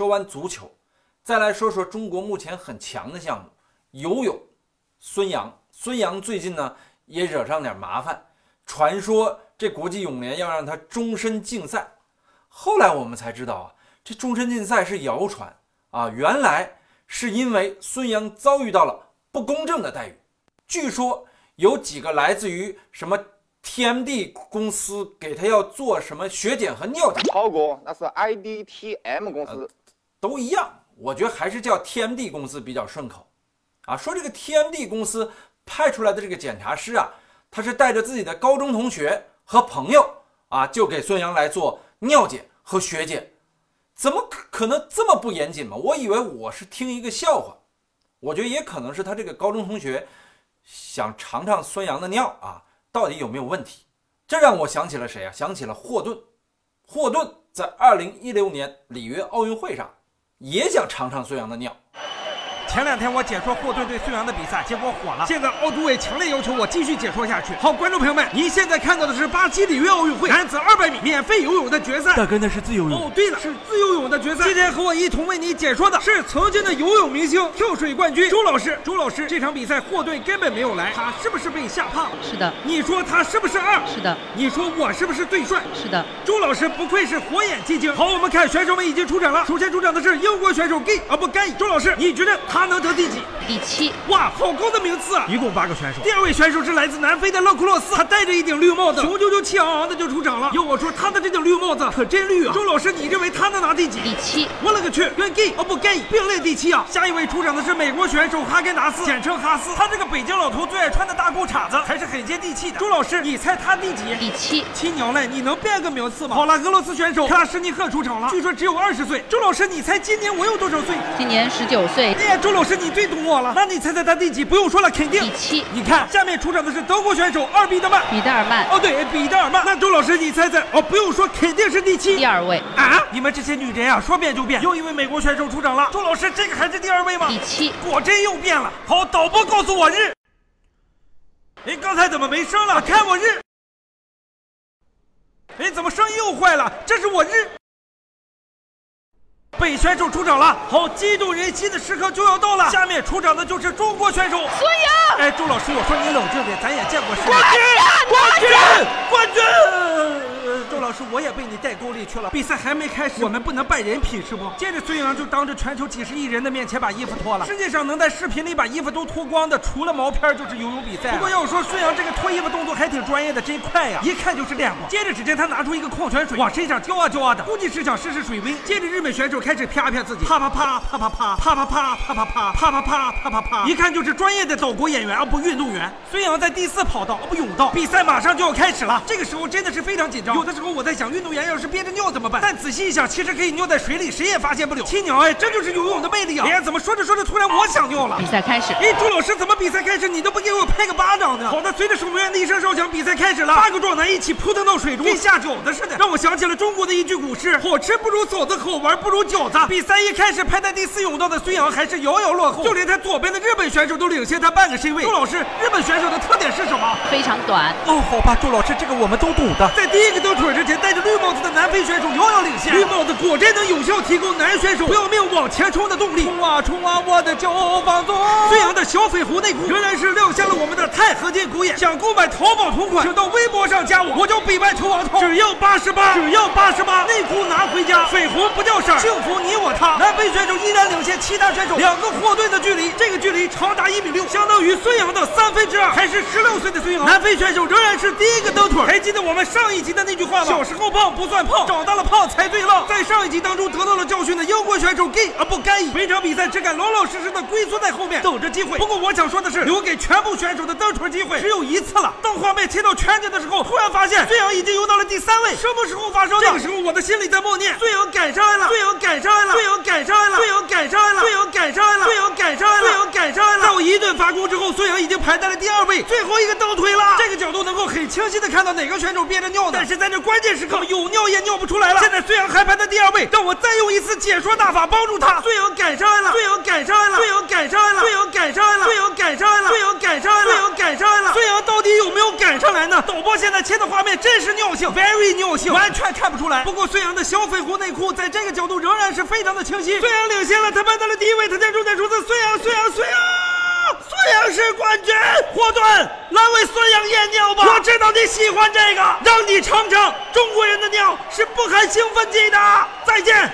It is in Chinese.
说完足球，再来说说中国目前很强的项目——游泳。孙杨，孙杨最近呢也惹上点麻烦，传说这国际泳联要让他终身禁赛。后来我们才知道啊，这终身禁赛是谣传啊，原来是因为孙杨遭遇到了不公正的待遇。据说有几个来自于什么 TMD 公司给他要做什么血检和尿检，超哥那是 IDTM 公司，都一样。我觉得还是叫 TMD 公司比较顺口。啊，说这个 TMD 公司派出来的这个检查师啊，他是带着自己的高中同学和朋友啊，就给孙杨来做尿检和血检，怎么可可能这么不严谨嘛？我以为我是听一个笑话，我觉得也可能是他这个高中同学想尝尝孙杨的尿啊，到底有没有问题？这让我想起了谁啊？想起了霍顿，霍顿在二零一六年里约奥运会上也想尝尝孙杨的尿。前两天我解说霍顿对孙杨的比赛，结果火了。现在奥组委强烈要求我继续解说下去。好，观众朋友们，您现在看到的是巴西里约奥运会男子200米免费游泳的决赛。大哥，那是自由泳。哦，对了，是自由泳的决赛。今天和我一同为你解说的是曾经的游泳明星、跳水冠军周老师。周老师，这场比赛霍顿根本没有来，他是不是被吓怕了？是的。你说他是不是二？是的。你说我是不是最帅？是的。周老师不愧是火眼金睛。好，我们看选手们已经出场了。首先出场的是英国选手 Gay 啊不 Gay。周老师，你觉得他能得第几？第七，哇，好高的名次啊！一共八个选手。第二位选手是来自南非的勒库洛斯，他戴着一顶绿气昂昂的就出场了。要我说，他的这顶绿帽子可真绿啊！周老师，你认为他能拿第几？第七。我勒个去，跟 gay 哦不 gay 并列第七啊！下一位出场的是美国选手哈根达斯，简称哈斯。他这个北京老头最爱穿的大裤衩子还是很接地气的。周老师，你猜他第几？第七。亲娘嘞，你能变个名次吗？好了，俄罗斯选手克拉什尼克出场了，据说只有二十岁。周老师，你猜今年我有多少岁？今年十九岁。哎呀，周老师你最懂我了，那你猜猜他？第几？不用说了，肯定第七。你看，下面出场的是德国选手二比德曼。彼得尔曼。哦，对，彼得尔曼。那周老师，你猜猜？哦，不用说，肯定是第七。第二位。啊！你们这些女人啊，说变就变。又一位美国选手出场了。周老师，这个还是第二位吗？第七。果真又变了。好，导播告诉我日。哎，刚才怎么没声了？看我日。哎，怎么声音又坏了？这是我日。北选手出场了，好，激动人心的时刻就要到了。下面出场的就是中国选手孙杨。哎，周老师，我说你冷静点，咱也见过世面。冠军，冠军，冠军。我也被你带沟里去了。比赛还没开始，我们不能败人品是不？接着孙杨就当着全球几十亿人的面前把衣服脱了。世界上能在视频里把衣服都脱光的，除了毛片就是游泳比赛。不过要说孙杨这个脱衣服动作还挺专业的，真快呀，一看就是练过。接着只见他拿出一个矿泉水往身上浇啊浇啊的，估计是想试试水温。接着日本选手开始啪啪自己，啪啪啪啪啪啪啪啪啪啪啪啪啪啪啪啪啪啪，一看就是专业的岛国演员啊不运动员。孙杨在第四跑道不泳道，比赛马上就要开始了。这个时候真的是非常紧张，有的时候我在想，运动员要是憋着尿怎么办？但仔细一想，其实可以尿在水里，谁也发现不了。亲娘哎，这就是游泳的魅力啊！哎呀，怎么说着说着，突然我想尿了。比赛开始。哎，朱老师，怎么比赛开始你都不给我拍个巴掌呢？好的，随着守门员的一声哨响，比赛开始了。八个壮男一起扑腾到水中，跟下饺子似的，让我想起了中国的一句古诗：好吃不如嫂子，好玩不如饺子。比赛一开始，排在第四泳道的孙杨还是遥遥落后，就连他左边的日本选手都领先他半个身位。朱老师，日本选手的特点是什么？非常短。哦，好吧，朱老师，这个我们都懂的。在第一个蹬腿之前，戴着绿帽子的南非选手遥遥领先。绿帽子果真能有效提供男选手不要命往前冲的动力。冲啊冲啊，我的骄傲放纵。飞扬的小粉红内裤仍然是亮瞎了我们的钛合金狗眼。想购买淘宝同款，请到微博上加我，我叫北外球王涛，只要八十八，只要八十八，内裤拿回家，粉红不掉色，幸福你我他。南非选手依然领先其他选手两个霍顿的距离，这个距离长达一米六，相当于孙杨的三分之二。还是十六岁的孙杨，南非选手仍然是第一个蹬腿。还记得我们上一集的那句话吗？小时候胖不算胖，长大了胖才最浪。在上一集当中得到了教训的英国选手 Gay 啊不该本场比赛只敢老老实实的龟缩在后面等着机会。不过我想说的是，留给全部选手的蹬腿机会只有一次了。当画面切到全景的时候，突然发现孙杨已经游到了第三位。什么时候发生的？这个时候我的心里在默念：孙杨赶上来了，队友赶上来了，队友赶上来了，队友赶上来了，队友赶上来了，队友赶上来了，队友赶上来了。在我一顿发功之后，孙杨已经排在了第二位，最后一个倒退了。这个角度能够很清晰的看到哪个选手憋着尿，但是在这关键时刻有尿也尿不出来了。现在孙杨还排在第二位，让我再用一次解说大法帮助他。队友赶上来了，孙杨来呢。导播现在切的画面真是尿性，very 尿性，完全看不出来。不过孙杨的小粉红内裤在这个角度仍然是非常的清晰。孙杨领先了，他排到了第一位，他家中在数字，孙杨，孙杨，孙杨。孙杨是冠军，霍顿，来为孙杨验尿吧！我知道你喜欢这个，让你尝尝中国人的尿是不含兴奋剂的。再见。